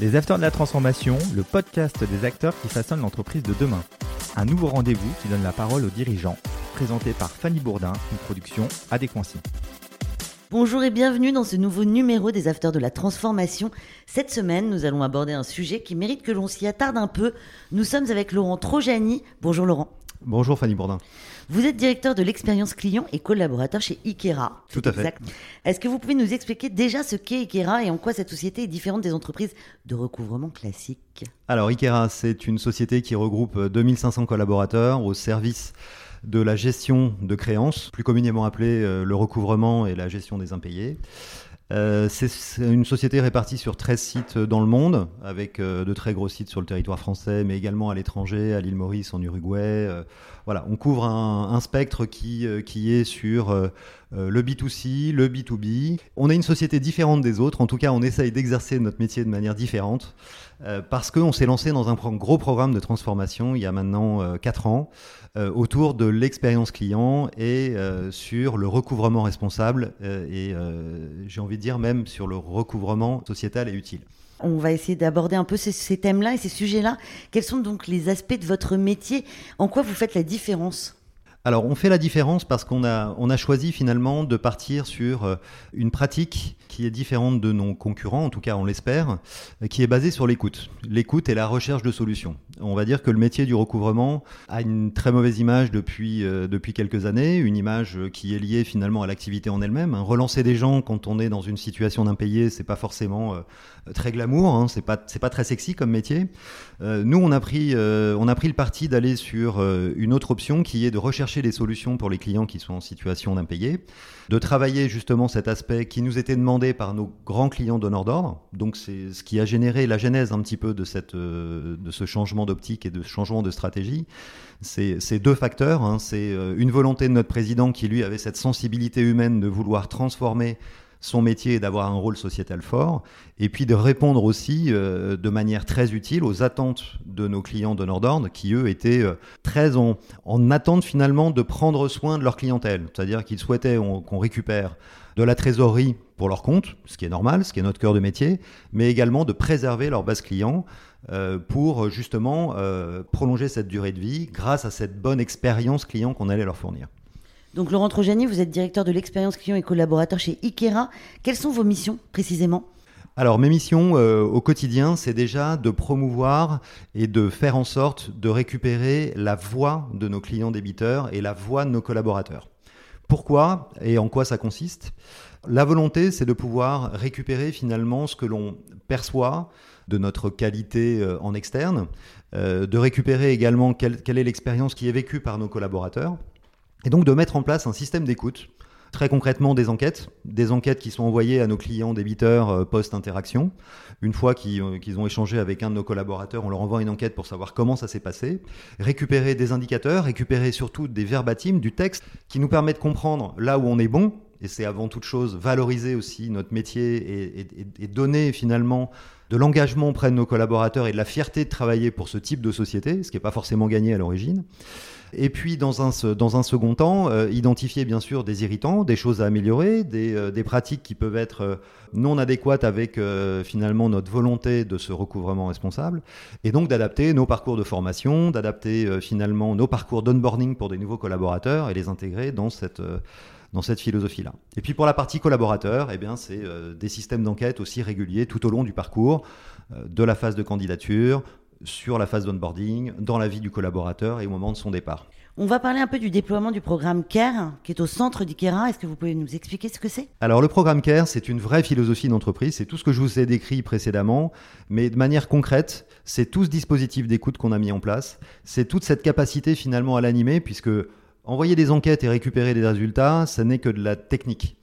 Les Acteurs de la Transformation, le podcast des acteurs qui façonnent l'entreprise de demain. Un nouveau rendez-vous qui donne la parole aux dirigeants, présenté par Fanny Bourdin, une production Adéquancy. Bonjour et bienvenue dans ce nouveau numéro des Acteurs de la Transformation. Cette semaine, nous allons aborder un sujet qui mérite que l'on s'y attarde un peu. Nous sommes avec Laurent Trojani. Bonjour Laurent. Bonjour Fanny Bourdin. Vous êtes directeur de l'expérience client et collaborateur chez Ikera. Tout à fait. Est-ce que vous pouvez nous expliquer déjà ce qu'est Ikera et en quoi cette société est différente des entreprises de recouvrement classiques Alors Ikera, c'est une société qui regroupe 2500 collaborateurs au service de la gestion de créances, plus communément appelée euh, le recouvrement et la gestion des impayés. Euh, c'est une société répartie sur 13 sites dans le monde, avec euh, de très gros sites sur le territoire français, mais également à l'étranger, à l'île Maurice, en Uruguay. Euh, voilà, on couvre un, un spectre qui, qui est sur le B2C, le B2B. On est une société différente des autres, en tout cas on essaye d'exercer notre métier de manière différente, parce qu'on s'est lancé dans un gros programme de transformation il y a maintenant 4 ans. Euh, autour de l'expérience client et euh, sur le recouvrement responsable euh, et j'ai envie de dire même sur le recouvrement sociétal et utile. On va essayer d'aborder un peu ces thèmes-là et ces sujets-là. Quels sont donc les aspects de votre métier? En quoi vous faites la différence? Alors on fait la différence parce qu'on a, choisi finalement de partir sur euh, une pratique qui est différente de nos concurrents, en tout cas on l'espère, qui est basée sur l'écoute. L'écoute et la recherche de solutions. On va dire que le métier du recouvrement a une très mauvaise image depuis, euh, depuis quelques années, une image qui est liée finalement à l'activité en elle-même. Relancer des gens quand on est dans une situation d'impayé, c'est pas forcément euh, très glamour, hein, c'est pas, pas très sexy comme métier. nous on a pris, on a pris le parti d'aller sur une autre option qui est de rechercher chercher des solutions pour les clients qui sont en situation d'impayé, de travailler justement cet aspect qui nous était demandé par nos grands clients donneurs d'ordre. Donc c'est ce qui a généré la genèse un petit peu de, cette, euh, de ce changement d'optique et de changement de stratégie. C'est deux facteurs. Hein. C'est euh, une volonté de notre président qui lui avait cette sensibilité humaine de vouloir transformer son métier est d'avoir un rôle sociétal fort, et puis de répondre aussi euh, de manière très utile aux attentes de nos clients de d'ordre, qui eux étaient euh, très en, en, attente finalement de prendre soin de leur clientèle, c'est-à-dire qu'ils souhaitaient qu'on récupère de la trésorerie pour leur compte, ce qui est normal, ce qui est notre cœur de métier, mais également de préserver leur base client euh, pour justement prolonger cette durée de vie grâce à cette bonne expérience client qu'on allait leur fournir. Donc Laurent Trojani, vous êtes directeur de l'expérience client et collaborateur chez Ikera. Quelles sont vos missions précisément? Alors mes missions euh, au quotidien, c'est déjà de promouvoir et de faire en sorte de récupérer la voix de nos clients débiteurs et la voix de nos collaborateurs. Pourquoi et en quoi ça consiste? La volonté, c'est de pouvoir récupérer finalement ce que l'on perçoit de notre qualité euh, en externe, euh, de récupérer également quelle est l'expérience qui est vécue par nos collaborateurs, et donc de mettre en place un système d'écoute. Très concrètement, des enquêtes, des enquêtes qui sont envoyées à nos clients débiteurs euh, post-interaction. Une fois qu'ils ont échangé avec un de nos collaborateurs, on leur envoie une enquête pour savoir comment ça s'est passé. Récupérer des indicateurs, récupérer surtout des verbatims, du texte, qui nous permet de comprendre là où on est bon. Et c'est avant toute chose valoriser aussi notre métier et, et donner finalement de l'engagement auprès nos collaborateurs et de la fierté de travailler pour ce type de société, ce qui n'est pas forcément gagné à l'origine. Et puis, dans un, dans un second temps, euh, identifier bien sûr des irritants, des choses à améliorer, des, euh, des pratiques qui peuvent être euh, non adéquates avec finalement notre volonté de ce recouvrement responsable, et donc d'adapter nos parcours de formation, d'adapter finalement nos parcours d'onboarding pour des nouveaux collaborateurs et les intégrer dans cette dans cette philosophie-là. Et puis pour la partie collaborateur, eh bien c'est des systèmes d'enquête aussi réguliers tout au long du parcours, de la phase de candidature, sur la phase d'onboarding, dans la vie du collaborateur et au moment de son départ. On va parler un peu du déploiement du programme CARE, qui est au centre d'Ikera. Est-ce que vous pouvez nous expliquer ce que c'est? Alors, le programme CARE, c'est une vraie philosophie d'entreprise. C'est tout ce que je vous ai décrit précédemment, mais de manière concrète, c'est tout ce dispositif d'écoute qu'on a mis en place. C'est toute cette capacité finalement à l'animer, puisque envoyer des enquêtes et récupérer des résultats, ça n'est que de la technique.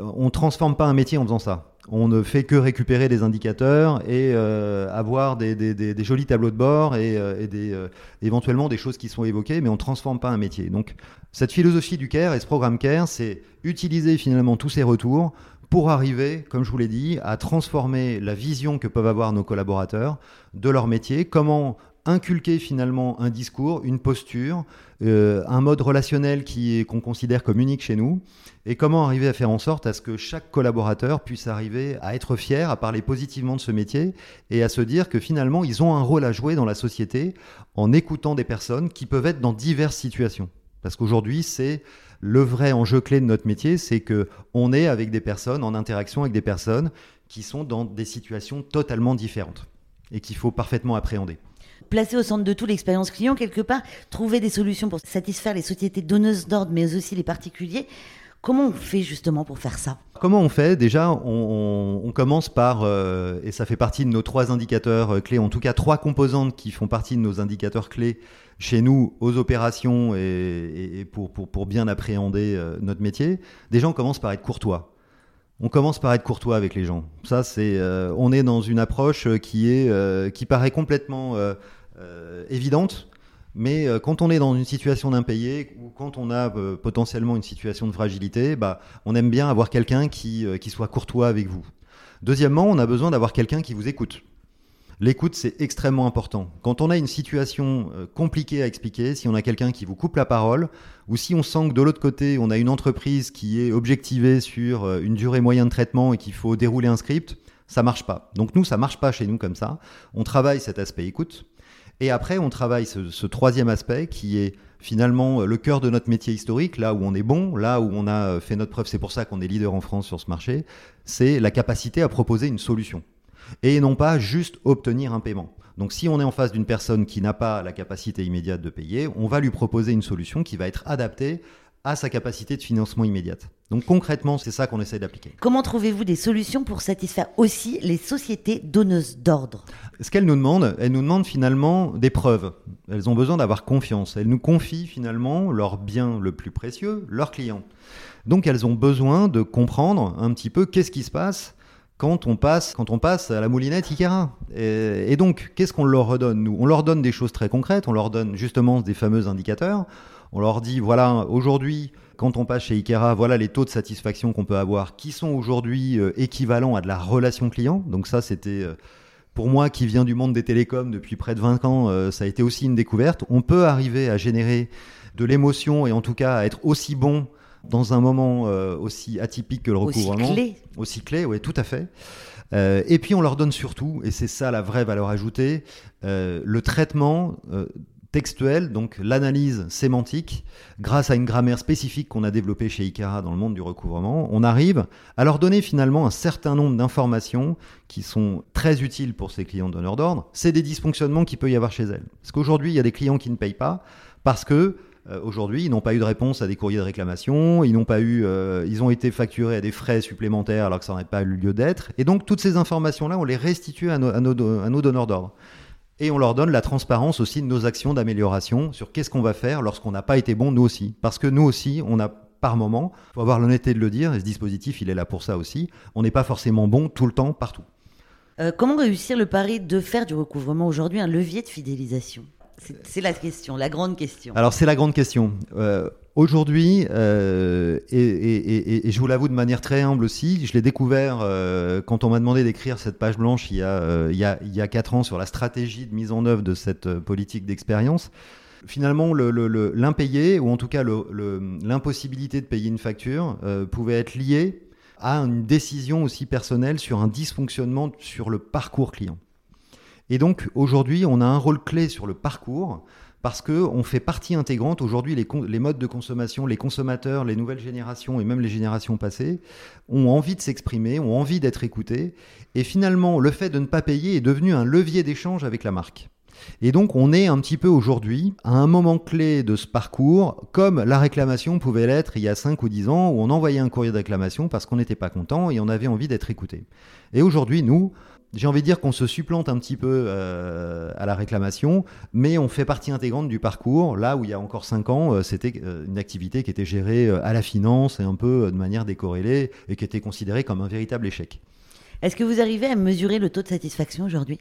Euh, on ne transforme pas un métier en faisant ça. On ne fait que récupérer des indicateurs et euh, avoir des, jolis tableaux de bord et, euh, éventuellement des choses qui sont évoquées, mais on ne transforme pas un métier. Donc cette philosophie du CARE et ce programme CARE, c'est utiliser finalement tous ces retours pour arriver, comme je vous l'ai dit, à transformer la vision que peuvent avoir nos collaborateurs de leur métier, comment inculquer finalement un discours, une posture, euh, un mode relationnel qui qu'on considère comme unique chez nous, et comment arriver à faire en sorte à ce que chaque collaborateur puisse arriver à être fier, à parler positivement de ce métier et à se dire que finalement ils ont un rôle à jouer dans la société en écoutant des personnes qui peuvent être dans diverses situations. Parce qu'aujourd'hui, c'est le vrai enjeu clé de notre métier, c'est que on est avec des personnes, en interaction avec des personnes qui sont dans des situations totalement différentes et qu'il faut parfaitement appréhender placer au centre de tout l'expérience client, quelque part, trouver des solutions pour satisfaire les sociétés donneuses d'ordre, mais aussi les particuliers. Comment on fait justement pour faire ça? Comment on fait? Déjà, on, commence par, euh, et ça fait partie de nos trois indicateurs euh, clés, en tout cas trois composantes qui font partie de nos indicateurs clés chez nous aux opérations et, pour, pour, bien appréhender euh, notre métier. Déjà, on commence par être courtois. On commence par être courtois avec les gens. Ça, c'est, on est dans une approche qui est, qui paraît complètement évidente, mais euh, quand on est dans une situation d'impayé ou quand on a euh, potentiellement une situation de fragilité, bah, on aime bien avoir quelqu'un qui, euh, qui soit courtois avec vous. Deuxièmement, on a besoin d'avoir quelqu'un qui vous écoute. L'écoute, c'est extrêmement important. Quand on a une situation compliquée à expliquer, si on a quelqu'un qui vous coupe la parole, ou si on sent que de l'autre côté, on a une entreprise qui est objectivée sur une durée moyenne de traitement et qu'il faut dérouler un script, ça marche pas. Donc nous, ça marche pas chez nous comme ça. On travaille cet aspect écoute. Et après, on travaille ce, troisième aspect qui est finalement euh, le cœur de notre métier historique, là où on est bon, là où on a euh, fait notre preuve, c'est pour ça qu'on est leader en France sur ce marché, c'est la capacité à proposer une solution. Et non pas juste obtenir un paiement. Donc si on est en face d'une personne qui n'a pas la capacité immédiate de payer, on va lui proposer une solution qui va être adaptée à sa capacité de financement immédiate. Donc concrètement, c'est ça qu'on essaie d'appliquer. Comment trouvez-vous des solutions pour satisfaire aussi les sociétés donneuses d'ordre? Ce qu'elles nous demandent, elles nous demandent finalement des preuves. Elles ont besoin d'avoir confiance. Elles nous confient finalement leur bien le plus précieux, leurs clients. Donc elles ont besoin de comprendre un petit peu qu'est-ce qui se passe quand on passe, quand on passe à la moulinette Ikera. Et, donc, qu'est-ce qu'on leur redonne, nous? On leur donne des choses très concrètes, on leur donne justement des fameux indicateurs. On leur dit, voilà, aujourd'hui, quand on passe chez Ikera, voilà les taux de satisfaction qu'on peut avoir, qui sont aujourd'hui euh, équivalents à de la relation client. Donc ça, c'était... Euh, pour moi qui viens du monde des télécoms depuis près de 20 ans, euh, ça a été aussi une découverte. On peut arriver à générer de l'émotion et en tout cas à être aussi bon dans un moment aussi atypique que le recouvrement. Aussi clé. Aussi clé, oui, tout à fait. et puis on leur donne surtout, et c'est ça la vraie valeur ajoutée, le traitement textuelle, donc l'analyse sémantique, grâce à une grammaire spécifique qu'on a développée chez Ikara dans le monde du recouvrement, on arrive à leur donner finalement un certain nombre d'informations qui sont très utiles pour ces clients donneurs d'ordre. C'est des dysfonctionnements qu'il peut y avoir chez elles. Parce qu'aujourd'hui, il y a des clients qui ne payent pas parce que euh, aujourd'hui, ils n'ont pas eu de réponse à des courriers de réclamation, ils n'ont pas eu, euh, ils ont été facturés à des frais supplémentaires alors que ça n'aurait pas eu lieu d'être. Et donc toutes ces informations-là, on les restitue à nos, donneurs d'ordre. Et on leur donne la transparence aussi de nos actions d'amélioration sur qu'est-ce qu'on va faire lorsqu'on n'a pas été bon nous aussi. Parce que nous aussi, on a par moment, faut avoir l'honnêteté de le dire, et ce dispositif, il est là pour ça aussi, on n'est pas forcément bon tout le temps, partout. Euh, comment réussir le pari de faire du recouvrement aujourd'hui un levier de fidélisation? C'est la question, la grande question. Alors c'est la grande question. Euh, aujourd'hui, euh, et, je vous l'avoue de manière très humble aussi, je l'ai découvert euh, quand on m'a demandé d'écrire cette page blanche il y, a, a quatre ans sur la stratégie de mise en œuvre de cette politique d'expérience. Finalement, l'impayé, ou en tout cas l'impossibilité de payer une facture, pouvait être lié à une décision aussi personnelle sur un dysfonctionnement sur le parcours client. Et donc aujourd'hui, on a un rôle clé sur le parcours parce qu'on fait partie intégrante. Aujourd'hui, les, modes de consommation, les consommateurs, les nouvelles générations et même les générations passées ont envie de s'exprimer, ont envie d'être écoutés. Et finalement, le fait de ne pas payer est devenu un levier d'échange avec la marque. Et donc on est un petit peu aujourd'hui à un moment clé de ce parcours, comme la réclamation pouvait l'être il y a 5 ou 10 ans, où on envoyait un courrier de réclamation parce qu'on n'était pas content et on avait envie d'être écouté. Et aujourd'hui, nous, j'ai envie de dire qu'on se supplante un petit peu euh, à la réclamation, mais on fait partie intégrante du parcours. Là où il y a encore 5 ans, euh, c'était euh, une activité qui était gérée à la finance et un peu de manière décorrélée et qui était considérée comme un véritable échec. Est-ce que vous arrivez à mesurer le taux de satisfaction aujourd'hui?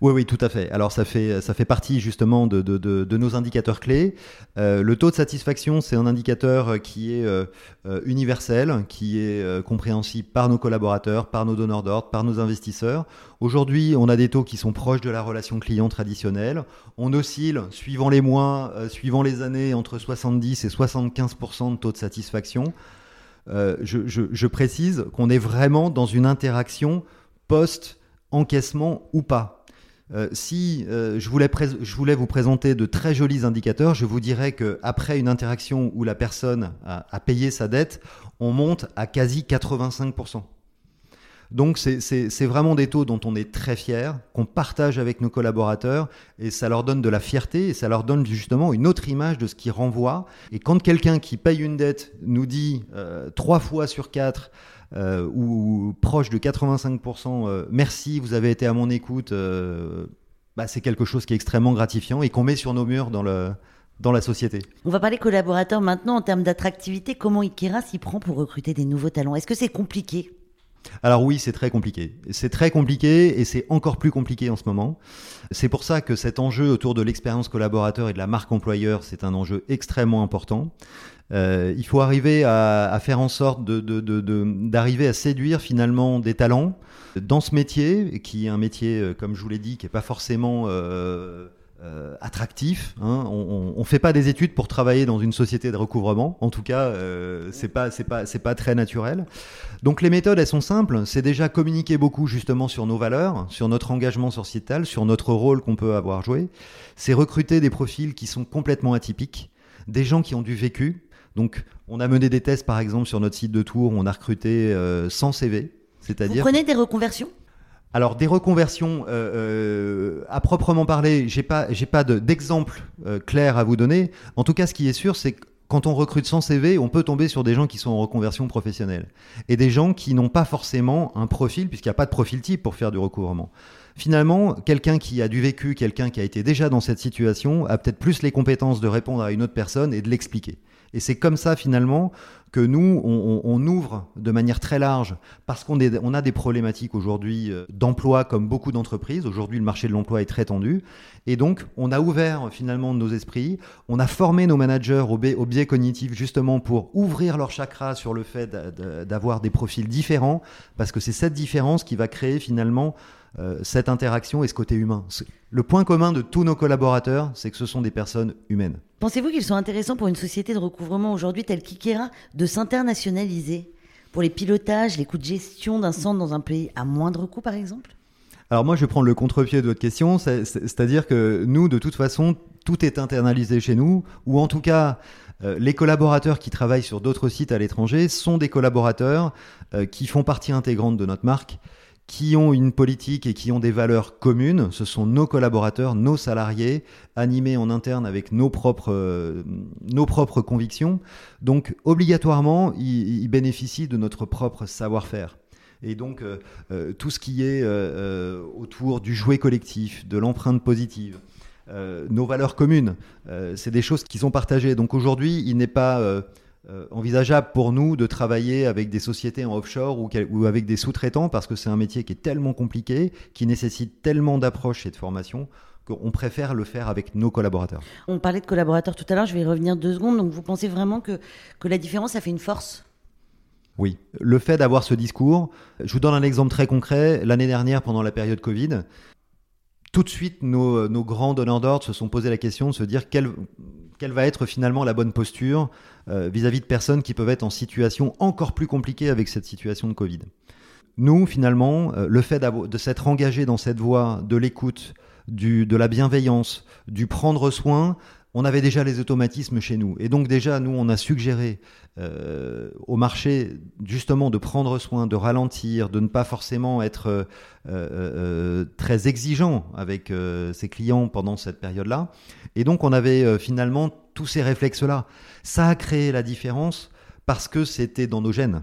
Oui, oui, tout à fait. Alors ça fait, partie justement de, nos indicateurs clés. Euh, le taux de satisfaction, c'est un indicateur qui est euh, euh universel, qui est compréhensible par nos collaborateurs, par nos donneurs d'ordre, par nos investisseurs. Aujourd'hui, on a des taux qui sont proches de la relation client traditionnelle. On oscille, suivant les mois, suivant les années, entre 70 et 75% de taux de satisfaction. Je précise qu'on est vraiment dans une interaction post-encaissement ou pas. Euh, si euh, je, voulais je, voulais vous présenter de très jolis indicateurs, je vous dirais qu'après une interaction où la personne a, a, payé sa dette, on monte à quasi 85%. Donc c'est vraiment des taux dont on est très fier, qu'on partage avec nos collaborateurs, et ça leur donne de la fierté, et ça leur donne justement une autre image de ce qui renvoie. Et quand quelqu'un qui paye une dette nous dit euh, trois fois sur quatre, euh, ou, proche de 85%, euh, merci, vous avez été à mon écoute, bah, c'est quelque chose qui est extrêmement gratifiant et qu'on met sur nos murs dans le dans la société. On va parler collaborateurs maintenant en termes d'attractivité. Comment Ikera s'y prend pour recruter des nouveaux talents? Est-ce que c'est compliqué? Alors oui, c'est très compliqué. C'est très compliqué et c'est encore plus compliqué en ce moment. C'est pour ça que cet enjeu autour de l'expérience collaborateur et de la marque employeur, c'est un enjeu extrêmement important. Euh, il faut arriver à, faire en sorte d'arriver à séduire finalement des talents dans ce métier, qui est un métier, euh, comme je vous l'ai dit, qui n'est pas forcément euh, euh, attractif. Hein. On ne fait pas des études pour travailler dans une société de recouvrement. En tout cas, euh, c'est pas c'est pas c'est pas très naturel. Donc les méthodes, elles sont simples. C'est déjà communiquer beaucoup justement sur nos valeurs, sur notre engagement sociétal, sur notre rôle qu'on peut avoir joué. C'est recruter des profils qui sont complètement atypiques, des gens qui ont du vécu, donc, on a mené des tests, par exemple, sur notre site de tour, on a recruté euh, 100 CV. C'est-à-dire. Vous prenez des reconversions? Alors des reconversions euh, euh, à proprement parler, j'ai pas j'ai pas d'exemple euh, clair à vous donner. En tout cas, ce qui est sûr, c'est que quand on recrute 100 CV, on peut tomber sur des gens qui sont en reconversion professionnelle et des gens qui n'ont pas forcément un profil puisqu'il n'y a pas de profil type pour faire du recouvrement. Finalement, quelqu'un qui a du vécu, quelqu'un qui a été déjà dans cette situation, a peut-être plus les compétences de répondre à une autre personne et de l'expliquer. Et c'est comme ça finalement que nous, on, ouvre de manière très large, parce qu'on on a des problématiques aujourd'hui euh, d'emploi comme beaucoup d'entreprises. Aujourd'hui, le marché de l'emploi est très tendu. Et donc, on a ouvert finalement nos esprits, on a formé nos managers au, biais, au biais cognitif justement pour ouvrir leur chakra sur le fait d'avoir des profils différents, parce que c'est cette différence qui va créer finalement euh, cette interaction et ce côté humain. Le point commun de tous nos collaborateurs, c'est que ce sont des personnes humaines. Pensez-vous qu'ils sont intéressants pour une société de recouvrement aujourd'hui telle qu'Ikera de s'internationaliser pour les pilotages, les coûts de gestion d'un centre dans un pays à moindre coût par exemple? Alors moi, je vais prendre le contre-pied de votre question, c'est-à-dire que nous, de toute façon, tout est internalisé chez nous, ou en tout cas, euh, les collaborateurs qui travaillent sur d'autres sites à l'étranger sont des collaborateurs euh, qui font partie intégrante de notre marque qui ont une politique et qui ont des valeurs communes. Ce sont nos collaborateurs, nos salariés, animés en interne avec nos propres, euh, nos propres convictions. Donc, obligatoirement, ils, bénéficient de notre propre savoir-faire. Et donc, euh, euh, tout ce qui est autour du jouet collectif, de l'empreinte positive, nos valeurs communes, c'est des choses qui sont partagées. Donc aujourd'hui, il n'est pas envisageable pour nous de travailler avec des sociétés en offshore ou, ou avec des sous-traitants parce que c'est un métier qui est tellement compliqué, qui nécessite tellement d'approche et de formation qu'on préfère le faire avec nos collaborateurs. On parlait de collaborateurs tout à l'heure, je vais y revenir deux secondes. Donc vous pensez vraiment que, que la différence, ça fait une force? Oui, le fait d'avoir ce discours, je vous donne un exemple très concret. L'année dernière, pendant la période Covid, tout de suite, nos, nos grands donneurs d'ordre se sont posé la question de se dire quelle, quelle va être finalement la bonne posture euh, vis-à-vis de personnes qui peuvent être en situation encore plus compliquée avec cette situation de Covid. Nous, finalement, euh, le fait de s'être engagé dans cette voie de l'écoute, de la bienveillance, du prendre soin, on avait déjà les automatismes chez nous. Et donc déjà, nous, on a suggéré euh, au marché justement de prendre soin, de ralentir, de ne pas forcément être euh, euh, très exigeant avec ses clients pendant cette période-là. Et donc on avait finalement tous ces réflexes-là. Ça a créé la différence parce que c'était dans nos gènes.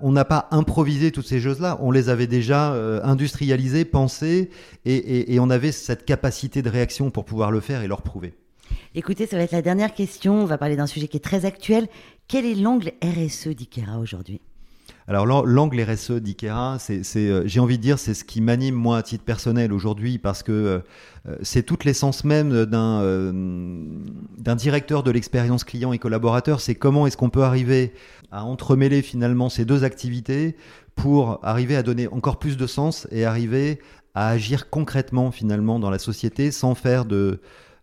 On n'a pas improvisé toutes ces choses-là, on les avait déjà industrialisées, pensées, et, et on avait cette capacité de réaction pour pouvoir le faire et leur prouver. Écoutez, ça va être la dernière question. On va parler d'un sujet qui est très actuel. Quel est l'angle RSE d'IKERA aujourd'hui? Alors l'angle RSE d'Ikea, euh, j'ai envie de dire, c'est ce qui m'anime moi à titre personnel aujourd'hui parce que euh, euh, c'est toute l'essence même d'un directeur de l'expérience client et collaborateur. C'est comment est-ce qu'on peut arriver à entremêler finalement ces deux activités pour arriver à donner encore plus de sens et arriver à agir concrètement finalement dans la société sans faire de,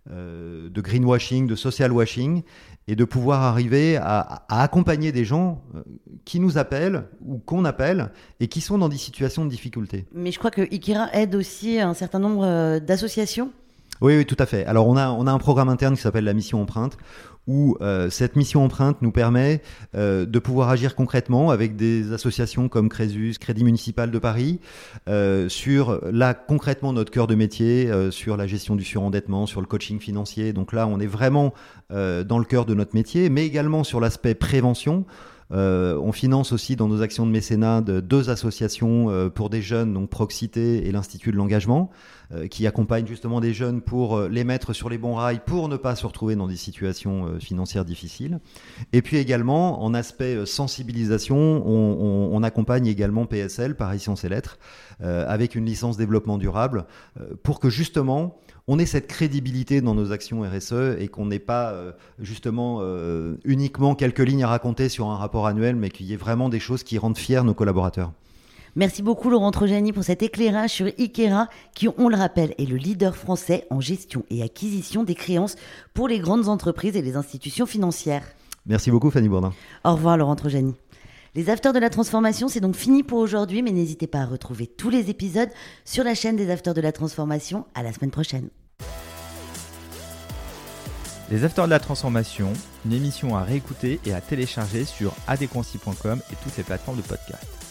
de greenwashing, de social washing et de pouvoir arriver à, accompagner des gens euh, qui nous appellent ou qu'on appelle et qui sont dans des situations de difficulté. Mais je crois que Ikira aide aussi un certain nombre euh, d'associations. Oui, oui, tout à fait. Alors on a, un programme interne qui s'appelle la mission empreinte, où euh, cette mission empreinte nous permet euh, de pouvoir agir concrètement avec des associations comme Crésus, Crédit Municipal de Paris, euh, sur là concrètement notre cœur de métier, sur la gestion du surendettement, sur le coaching financier. Donc là, on est vraiment dans le cœur de notre métier, mais également sur l'aspect prévention. Euh, on finance aussi dans nos actions de mécénat de deux associations euh, pour des jeunes, donc Proxité et l'Institut de l'engagement, euh, qui accompagnent justement des jeunes pour les mettre sur les bons rails pour ne pas se retrouver dans des situations financières difficiles. Et puis également, en aspect sensibilisation, on, on accompagne également PSL, Paris Sciences et Lettres, avec une licence développement durable, pour que justement on ait cette crédibilité dans nos actions RSE et qu'on n'ait pas euh, justement euh, uniquement quelques lignes à raconter sur un rapport annuel, mais qu'il y ait vraiment des choses qui rendent fiers nos collaborateurs. Merci beaucoup Laurent Trojani pour cet éclairage sur Ikera qui, on le rappelle, est le leader français en gestion et acquisition des créances pour les grandes entreprises et les institutions financières. Merci beaucoup Fanny Bourdin. Au revoir Laurent Trojani. Les Afters de la Transformation, c'est donc fini pour aujourd'hui, mais n'hésitez pas à retrouver tous les épisodes sur la chaîne des Afters de la Transformation. À la semaine prochaine. Les Afters de la Transformation, une émission à réécouter et à télécharger sur adéquancy.com et toutes les plateformes de podcast.